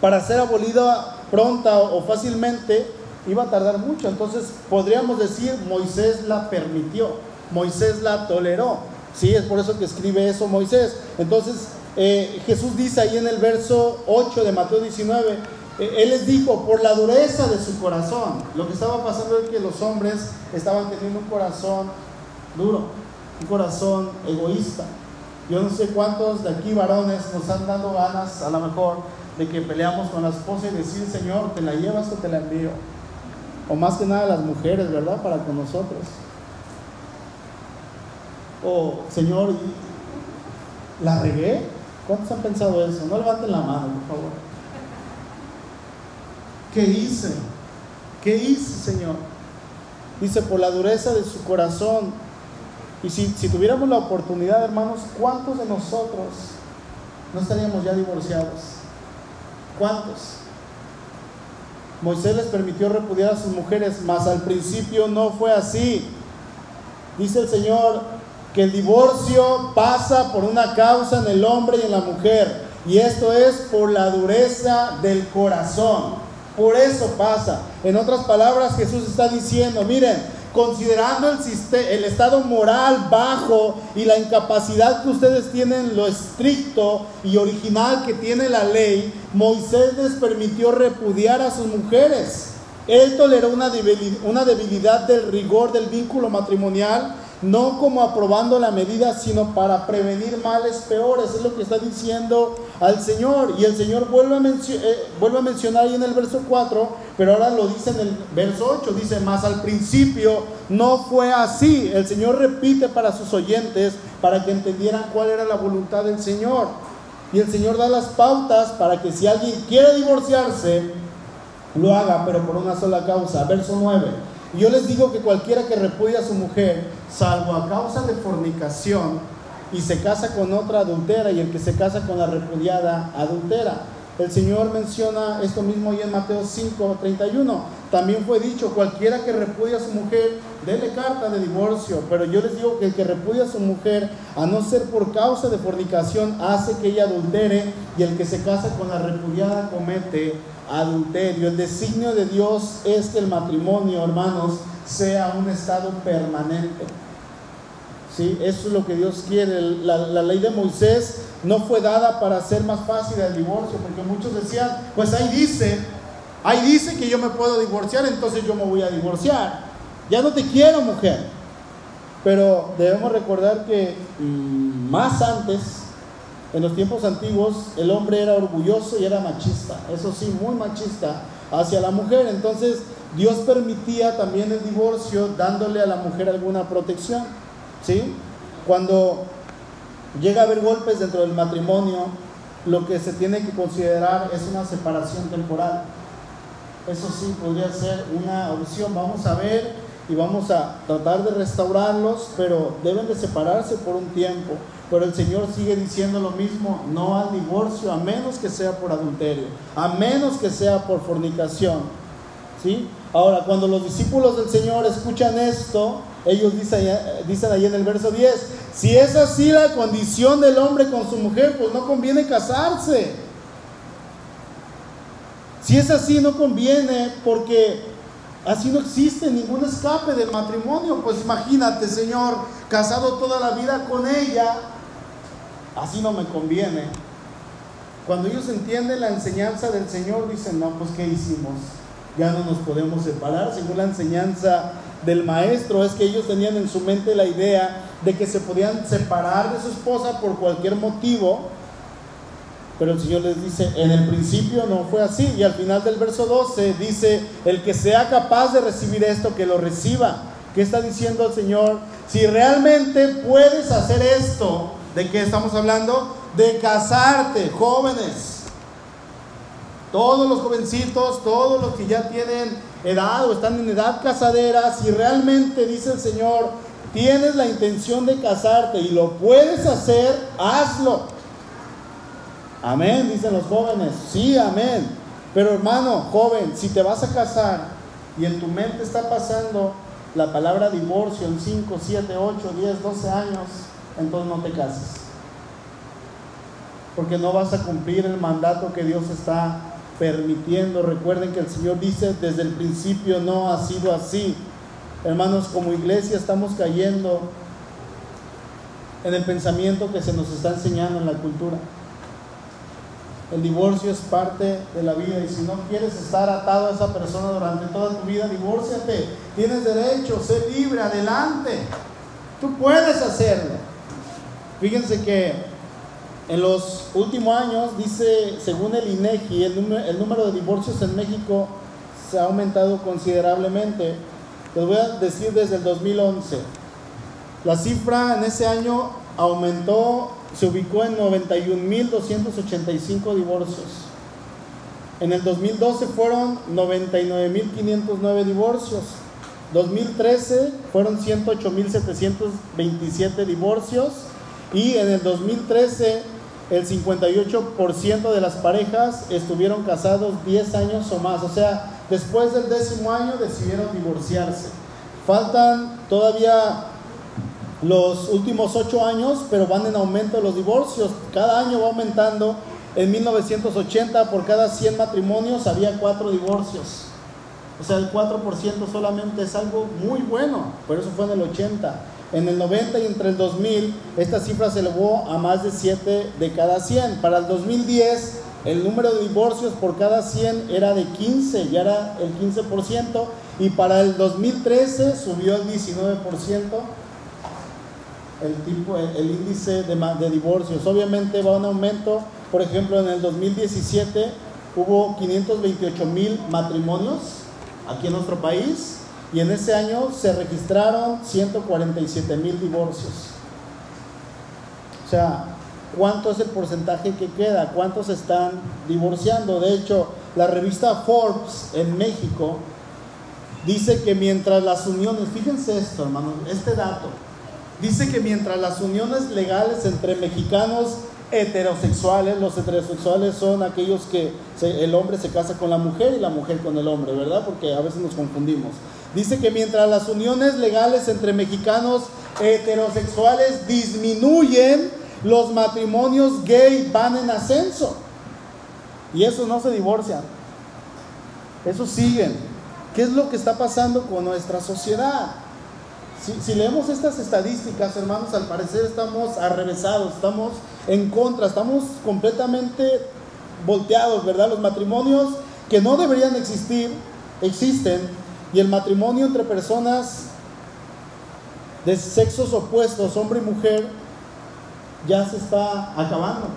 Para ser abolida pronta o fácilmente iba a tardar mucho. Entonces podríamos decir, Moisés la permitió, Moisés la toleró. Sí, es por eso que escribe eso Moisés. Entonces eh, Jesús dice ahí en el verso 8 de Mateo 19, eh, Él les dijo, por la dureza de su corazón, lo que estaba pasando es que los hombres estaban teniendo un corazón duro, un corazón egoísta. Yo no sé cuántos de aquí varones nos han dado ganas, a lo mejor, de que peleamos con la esposa y decir, Señor, ¿te la llevas o te la envío? O más que nada las mujeres, ¿verdad? Para con nosotros. O, Señor, ¿la regué? ¿Cuántos han pensado eso? No levanten la mano, por favor. ¿Qué hice? ¿Qué hice, Señor? Dice, por la dureza de su corazón. Y si, si tuviéramos la oportunidad, hermanos, ¿cuántos de nosotros no estaríamos ya divorciados? ¿Cuántos? Moisés les permitió repudiar a sus mujeres, mas al principio no fue así. Dice el Señor que el divorcio pasa por una causa en el hombre y en la mujer, y esto es por la dureza del corazón. Por eso pasa. En otras palabras, Jesús está diciendo, miren, considerando el, el estado moral bajo y la incapacidad que ustedes tienen, lo estricto y original que tiene la ley, Moisés les permitió repudiar a sus mujeres. Él toleró una una debilidad del rigor del vínculo matrimonial no como aprobando la medida, sino para prevenir males peores. Es lo que está diciendo al Señor. Y el Señor vuelve a, eh, mencionar ahí en el verso 4, pero ahora lo dice en el verso 8. Dice, más al principio no fue así. El Señor repite para sus oyentes, para que entendieran cuál era la voluntad del Señor. Y el Señor da las pautas para que si alguien quiere divorciarse, lo haga, pero por una sola causa. Verso 9. Y yo les digo que cualquiera que repudia a su mujer, salvo a causa de fornicación, y se casa con otra adultera, y el que se casa con la repudiada adultera. El Señor menciona esto mismo ahí en Mateo 5, 31. También fue dicho, cualquiera que repudia a su mujer, dele carta de divorcio. Pero yo les digo que el que repudia a su mujer, a no ser por causa de fornicación, hace que ella adultere, y el que se casa con la repudiada comete adulterio. El designio de Dios es que el matrimonio, hermanos, sea un estado permanente. ¿Sí? Eso es lo que Dios quiere. La, ley de Moisés no fue dada para hacer más fácil el divorcio, porque muchos decían, pues ahí dice, ahí dice que yo me puedo divorciar, entonces yo me voy a divorciar. Ya no te quiero, mujer. Pero debemos recordar que mm, más antes en los tiempos antiguos el hombre era orgulloso y era machista, eso sí, muy machista hacia la mujer. Entonces Dios permitía también el divorcio dándole a la mujer alguna protección. ¿sí? Cuando llega a haber golpes dentro del matrimonio, lo que se tiene que considerar es una separación temporal. Eso sí podría ser una opción. Vamos a ver y vamos a tratar de restaurarlos, pero deben de separarse por un tiempo. Pero el Señor sigue diciendo lo mismo, no al divorcio, a menos que sea por adulterio, a menos que sea por fornicación. ¿Sí? Ahora, cuando los discípulos del Señor escuchan esto, ellos dicen, dicen ahí en el verso 10, si es así la condición del hombre con su mujer, pues no conviene casarse. Si es así, no conviene porque así no existe ningún escape del matrimonio. Pues imagínate, Señor, casado toda la vida con ella, así no me conviene. Cuando ellos entienden la enseñanza del Señor, dicen, no, pues ¿qué hicimos? Ya no nos podemos separar. Según la enseñanza del maestro, es que ellos tenían en su mente la idea de que se podían separar de su esposa por cualquier motivo. Pero el Señor les dice, en el principio no fue así. Y al final del verso 12 dice, el que sea capaz de recibir esto, que lo reciba. ¿Qué está diciendo el Señor? Si realmente puedes hacer esto, ¿De qué estamos hablando? De casarte, jóvenes. Todos los jovencitos, todos los que ya tienen edad o están en edad casadera, si realmente dice el Señor, tienes la intención de casarte y lo puedes hacer, hazlo. Amén, dicen los jóvenes. Sí, amén. Pero hermano, joven, si te vas a casar y en tu mente está pasando la palabra divorcio en 5, 7, 8, 10, 12 años, entonces no te cases. Porque no vas a cumplir el mandato que Dios está permitiendo. Recuerden que el Señor dice, desde el principio no ha sido así. Hermanos, como iglesia estamos cayendo en el pensamiento que se nos está enseñando en la cultura. El divorcio es parte de la vida y si no quieres estar atado a esa persona durante toda tu vida, divórciate. Tienes derecho, sé libre, adelante. Tú puedes hacerlo. Fíjense que en los últimos años, dice, según el INEGI, el, número de divorcios en México se ha aumentado considerablemente. Les voy a decir desde el 2011. La cifra en ese año aumentó, se ubicó en 91.285 divorcios. En el 2012 fueron 99.509 divorcios. 2013 fueron 108.727 divorcios. Y en el 2013 el 58% de las parejas estuvieron casados 10 años o más. O sea, después del décimo año decidieron divorciarse. Faltan todavía los últimos 8 años, pero van en aumento los divorcios. Cada año va aumentando. En 1980 por cada 100 matrimonios había 4 divorcios. O sea, el 4% solamente es algo muy bueno, pero eso fue en el 80. En el 90 y entre el 2000, esta cifra se elevó a más de 7 de cada 100. Para el 2010, el número de divorcios por cada 100 era de 15, ya era el 15%, y para el 2013 subió el 19% el, tipo, el, índice de, de divorcios. Obviamente va un aumento, por ejemplo, en el 2017 hubo 528 mil matrimonios aquí en nuestro país y en ese año se registraron 147 mil divorcios. O sea, ¿cuánto es el porcentaje que queda? ¿Cuántos están divorciando? De hecho, la revista Forbes en México dice que mientras las uniones, fíjense esto hermanos, este dato, dice que mientras las uniones legales entre mexicanos heterosexuales, los heterosexuales son aquellos que el hombre se casa con la mujer y la mujer con el hombre, ¿verdad? Porque a veces nos confundimos. Dice que mientras las uniones legales entre mexicanos heterosexuales disminuyen, los matrimonios gay van en ascenso. Y eso no se divorcian. Eso siguen. ¿Qué es lo que está pasando con nuestra sociedad? Si, si, leemos estas estadísticas, hermanos, al parecer estamos arrevesados, estamos en contra, estamos completamente volteados, ¿verdad? Los matrimonios que no deberían existir, existen, y el matrimonio entre personas de sexos opuestos, hombre y mujer, ya se está acabando.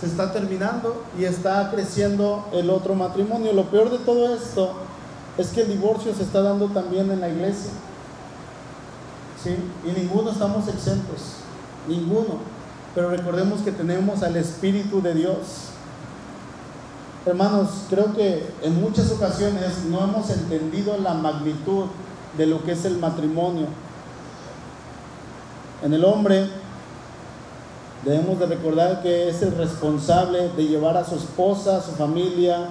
Se está terminando y está creciendo el otro matrimonio. Lo peor de todo esto es que el divorcio se está dando también en la iglesia. ¿Sí? Y ninguno estamos exentos. Ninguno. Pero recordemos que tenemos al Espíritu de Dios Hermanos, creo que en muchas ocasiones no hemos entendido la magnitud de lo que es el matrimonio. En el hombre debemos de recordar que es el responsable de llevar a su esposa, a su familia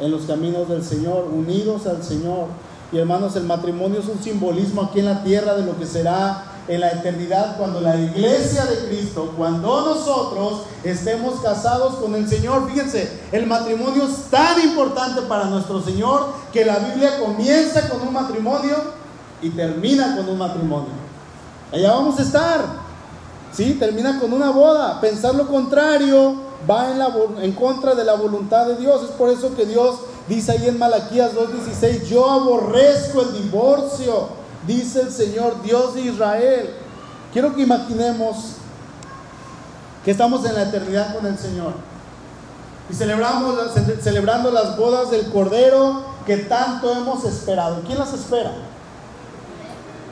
en los caminos del Señor, unidos al Señor. Y hermanos, el matrimonio es un simbolismo aquí en la tierra de lo que será en la eternidad cuando la iglesia de Cristo, cuando nosotros estemos casados con el Señor. Fíjense, el matrimonio es tan importante para nuestro Señor que la Biblia comienza con un matrimonio y termina con un matrimonio. Allá vamos a estar. ¿Sí? Termina con una boda. Pensar lo contrario va en, la, en contra de la voluntad de Dios. Es por eso que Dios dice ahí en Malaquías 2.16, yo aborrezco el divorcio dice el Señor Dios de Israel. Quiero que imaginemos que estamos en la eternidad con el Señor y celebramos, celebrando las bodas del Cordero que tanto hemos esperado. ¿Quién las espera?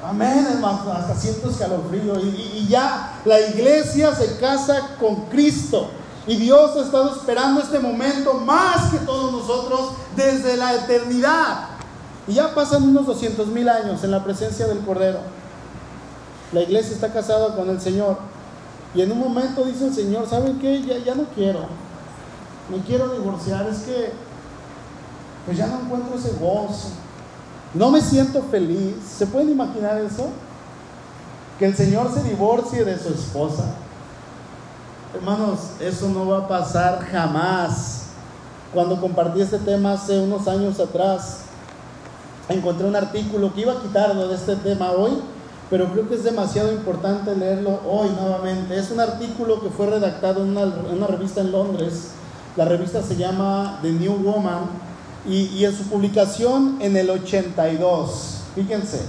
Amén, hermano, hasta siento escalofrío. Y, y ya la iglesia se casa con Cristo. Y Dios ha estado esperando este momento más que todos nosotros desde la eternidad. Y ya pasan unos 200 mil años en la presencia del Cordero. La iglesia está casada con el Señor. Y en un momento dice el Señor, ¿saben qué? Ya, ya no quiero. Me quiero divorciar. Es que pues ya no encuentro ese gozo. No me siento feliz. ¿Se pueden imaginar eso? Que el Señor se divorcie de su esposa. Hermanos, eso no va a pasar jamás. Cuando compartí este tema hace unos años atrás, encontré un artículo que iba a quitarlo de este tema hoy, pero creo que es demasiado importante leerlo hoy nuevamente. Es un artículo que fue redactado en una, revista en Londres. La revista se llama The New Woman y, y en su publicación en el 82, fíjense,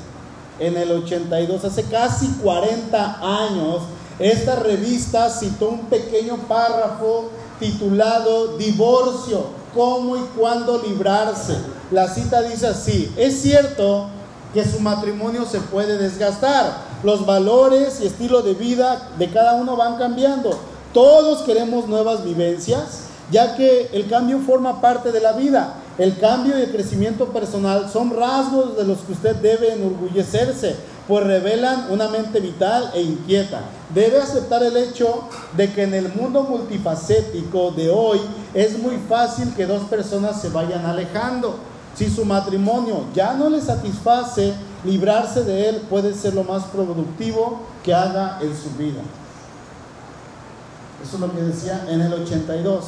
en el 82, hace casi 40 años, Esta revista citó un pequeño párrafo titulado Divorcio, cómo y cuándo librarse. La cita dice así, es cierto que su matrimonio se puede desgastar, los valores y estilo de vida de cada uno van cambiando. Todos queremos nuevas vivencias, ya que el cambio forma parte de la vida. El cambio y el crecimiento personal son rasgos de los que usted debe enorgullecerse, pues revelan una mente vital e inquieta. Debe aceptar el hecho de que en el mundo multifacético de hoy es muy fácil que dos personas se vayan alejando. Si su matrimonio ya no le satisface, librarse de él puede ser lo más productivo que haga en su vida. Eso es lo que decía en el 82.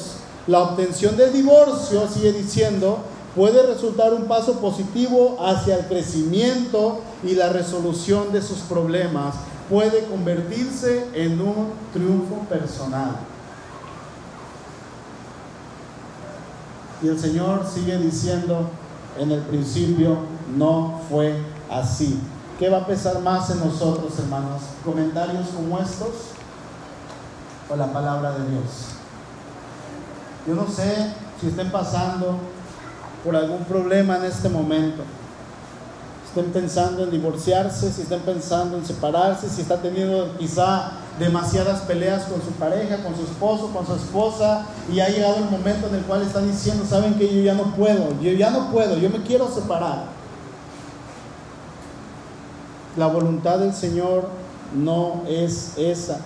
La obtención del divorcio, sigue diciendo, puede resultar un paso positivo hacia el crecimiento y la resolución de sus problemas. Puede convertirse en un triunfo personal. Y el Señor sigue diciendo, en el principio no fue así. ¿Qué va a pesar más en nosotros, hermanos? ¿Comentarios como estos o la palabra de Dios? Yo no sé si estén pasando por algún problema en este momento. Estén pensando en divorciarse, si estén pensando en separarse, si está teniendo quizá demasiadas peleas con su pareja, con su esposo, con su esposa, y ha llegado el momento en el cual están diciendo, saben que yo ya no puedo, yo ya no puedo, yo me quiero separar. La voluntad del Señor no es esa.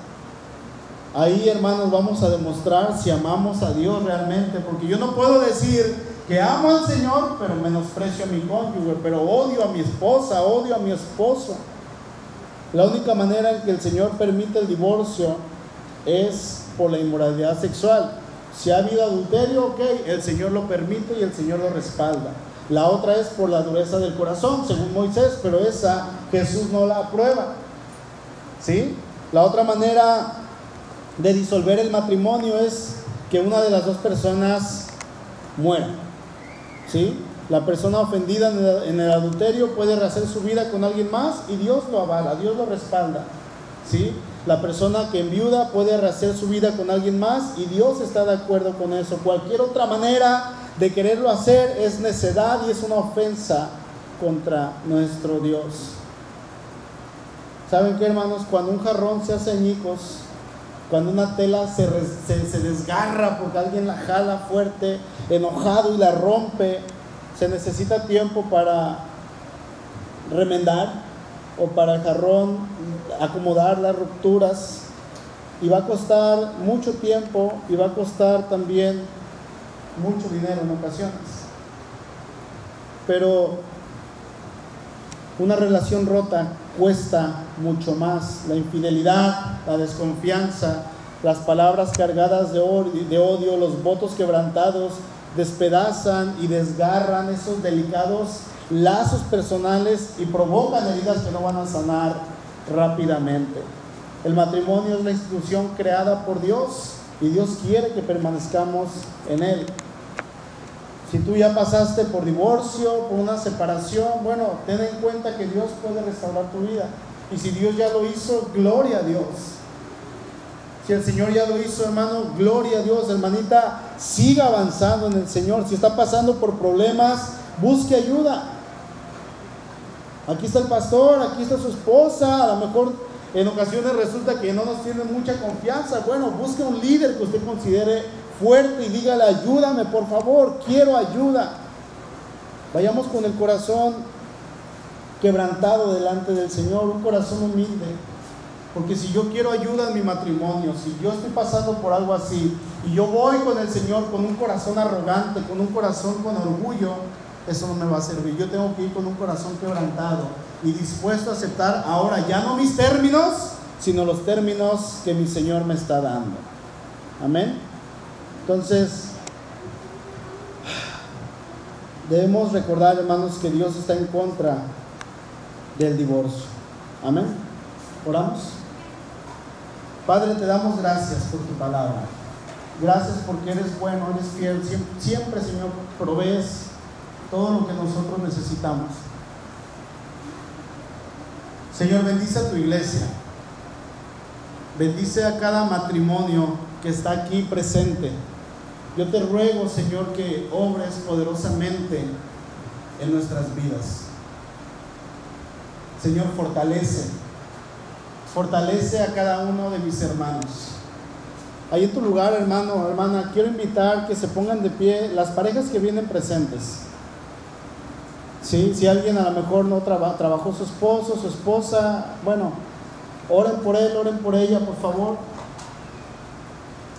Ahí, hermanos, vamos a demostrar si amamos a Dios realmente, porque yo no puedo decir, que amo al Señor, pero menosprecio a mi cónyuge, pero odio a mi esposa, odio a mi esposo. La única manera en que el Señor permite el divorcio es por la inmoralidad sexual. Si ha habido adulterio, ok, el Señor lo permite y el Señor lo respalda. La otra es por la dureza del corazón, según Moisés, pero esa Jesús no la aprueba. ¿Sí? La otra manera de disolver el matrimonio es que una de las dos personas muera. ¿Sí? La persona ofendida en el, adulterio puede rehacer su vida con alguien más y Dios lo avala, Dios lo respalda. ¿sí? La persona que enviuda puede rehacer su vida con alguien más y Dios está de acuerdo con eso. Cualquier otra manera de quererlo hacer es necedad y es una ofensa contra nuestro Dios. ¿Saben qué, hermanos? Cuando un jarrón se hace añicos, cuando una tela se, se, desgarra porque alguien la jala fuerte, enojado y la rompe, se necesita tiempo para remendar o para el jarrón acomodar las rupturas y va a costar mucho tiempo y va a costar también mucho dinero en ocasiones. Pero una relación rota cuesta mucho más. La infidelidad, la desconfianza, las palabras cargadas de odio, los votos quebrantados, despedazan y desgarran esos delicados lazos personales y provocan heridas que no van a sanar rápidamente. El matrimonio es la institución creada por Dios y Dios quiere que permanezcamos en él. Si tú ya pasaste por divorcio, por una separación, bueno, ten en cuenta que Dios puede restaurar tu vida. Y si Dios ya lo hizo, gloria a Dios. Si el Señor ya lo hizo, hermano, gloria a Dios, hermanita, siga avanzando en el Señor. Si está pasando por problemas, busque ayuda. Aquí está el pastor, aquí está su esposa, a lo mejor en ocasiones resulta que no nos tiene mucha confianza. Bueno, busque un líder que usted considere fuerte y dígale, ayúdame por favor, quiero ayuda. Vayamos con el corazón quebrantado delante del Señor, un corazón humilde. Porque si yo quiero ayuda en mi matrimonio, si yo estoy pasando por algo así, y yo voy con el Señor con un corazón arrogante, con un corazón con orgullo, eso no me va a servir. Yo tengo que ir con un corazón quebrantado y dispuesto a aceptar ahora ya no mis términos, sino los términos que mi Señor me está dando. Amén. Entonces, debemos recordar, hermanos, que Dios está en contra del divorcio. Amén. Oramos. Padre, te damos gracias por tu palabra. Gracias porque eres bueno, eres fiel. Siempre, Señor, provees todo lo que nosotros necesitamos. Señor, bendice a tu iglesia. Bendice a cada matrimonio que está aquí presente. Yo te ruego, Señor, que obres poderosamente en nuestras vidas. Señor, fortalece. Fortalece a cada uno de mis hermanos. Ahí en tu lugar, hermano, hermana, quiero invitar que se pongan de pie las parejas que vienen presentes. ¿Sí? Si alguien a lo mejor no trabajó su esposo, su esposa, bueno, oren por él, oren por ella, por favor.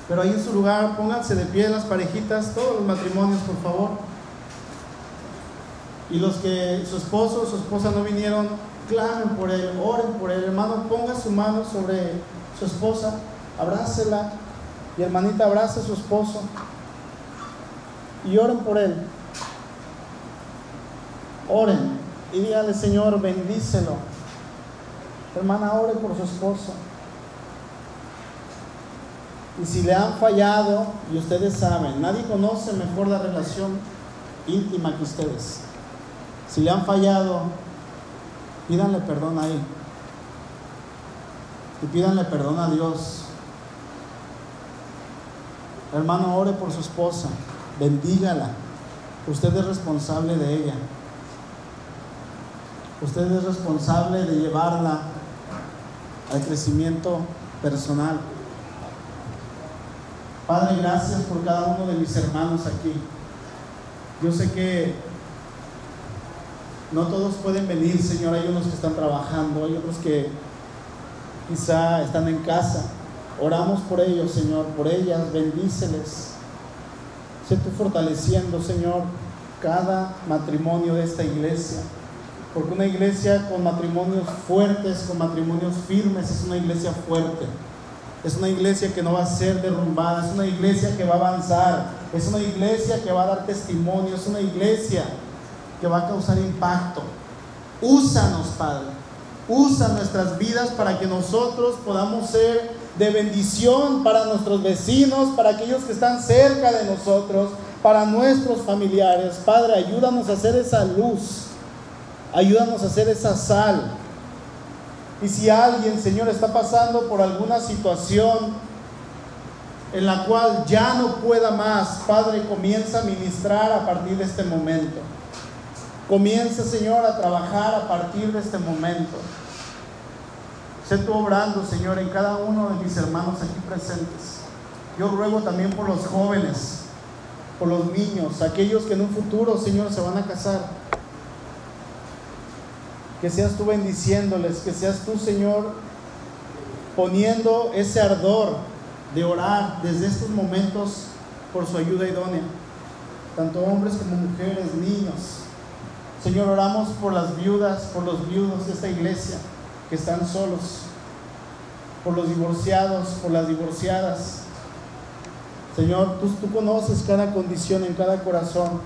Pero ahí en su lugar, pónganse de pie las parejitas, todos los matrimonios, por favor. Y los que su esposo o su esposa no vinieron, clamen por él, oren por él. Hermano, ponga su mano sobre su esposa, abrácela. Y hermanita, abrace a su esposo. Y oren por él. Oren y dígale, Señor, bendícelo. Hermana, ore por su esposo. Y si le han fallado, y ustedes saben, nadie conoce mejor la relación íntima que ustedes. Si le han fallado, pídanle perdón ahí. Y pídanle perdón a Dios. Hermano, ore por su esposa. Bendígala. Usted es responsable de ella. Usted es responsable de llevarla al crecimiento personal. Padre, gracias por cada uno de mis hermanos aquí. Yo sé que no todos pueden venir, Señor. Hay unos que están trabajando, hay otros que quizá están en casa. Oramos por ellos, Señor, por ellas, bendíceles. Sé tú fortaleciendo, Señor, cada matrimonio de esta iglesia. Porque una iglesia con matrimonios fuertes, con matrimonios firmes, es una iglesia fuerte. Es una iglesia que no va a ser derrumbada, es una iglesia que va a avanzar, es una iglesia que va a dar testimonio, es una iglesia que va a causar impacto. Úsanos, Padre. Usa nuestras vidas para que nosotros podamos ser de bendición para nuestros vecinos, para aquellos que están cerca de nosotros, para nuestros familiares. Padre, ayúdanos a hacer esa luz Ayúdanos a hacer esa sal. Y si alguien, Señor, está pasando por alguna situación en la cual ya no pueda más, Padre, comienza a ministrar a partir de este momento. Comienza, Señor, a trabajar a partir de este momento. Sé tú obrando, Señor, en cada uno de mis hermanos aquí presentes. Yo ruego también por los jóvenes, por los niños, aquellos que en un futuro, Señor, se van a casar que seas tú bendiciéndoles, que seas tú, Señor, poniendo ese ardor de orar desde estos momentos por su ayuda idónea, tanto hombres como mujeres, niños. Señor, oramos por las viudas, por los viudos de esta iglesia que están solos, por los divorciados, por las divorciadas. Señor, tú, conoces cada condición en cada corazón.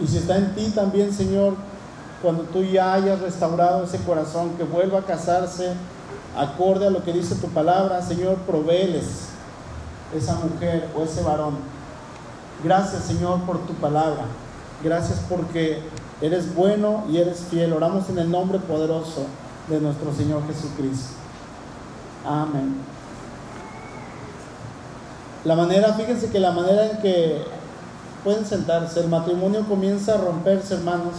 Y si está en ti también, Señor, cuando tú ya hayas restaurado ese corazón, que vuelva a casarse acorde a lo que dice tu palabra, Señor, proveles esa mujer o ese varón. Gracias, Señor, por tu palabra. Gracias porque eres bueno y eres fiel. Oramos en el nombre poderoso de nuestro Señor Jesucristo. Amén. La manera, fíjense que la manera en que pueden sentarse, el matrimonio comienza a romperse, hermanos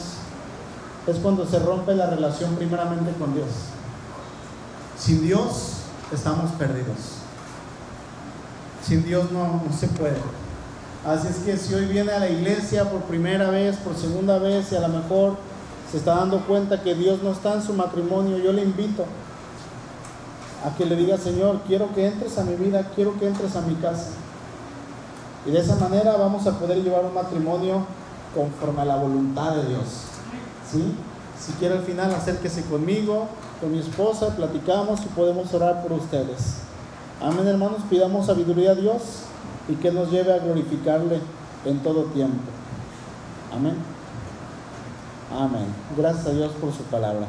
es cuando se rompe la relación primeramente con Dios. Sin Dios estamos perdidos. Sin Dios no, se puede. Así es que si hoy viene a la iglesia por primera vez, por segunda vez y a lo mejor se está dando cuenta que Dios no está en su matrimonio, yo le invito a que le diga, Señor, quiero que entres a mi vida, quiero que entres a mi casa. Y de esa manera vamos a poder llevar un matrimonio conforme a la voluntad de Dios. Si quiere al final acérquese conmigo, con mi esposa, platicamos y podemos orar por ustedes. Amén, hermanos, pidamos sabiduría a Dios y que nos lleve a glorificarle en todo tiempo. Amén. Amén. Gracias a Dios por su palabra.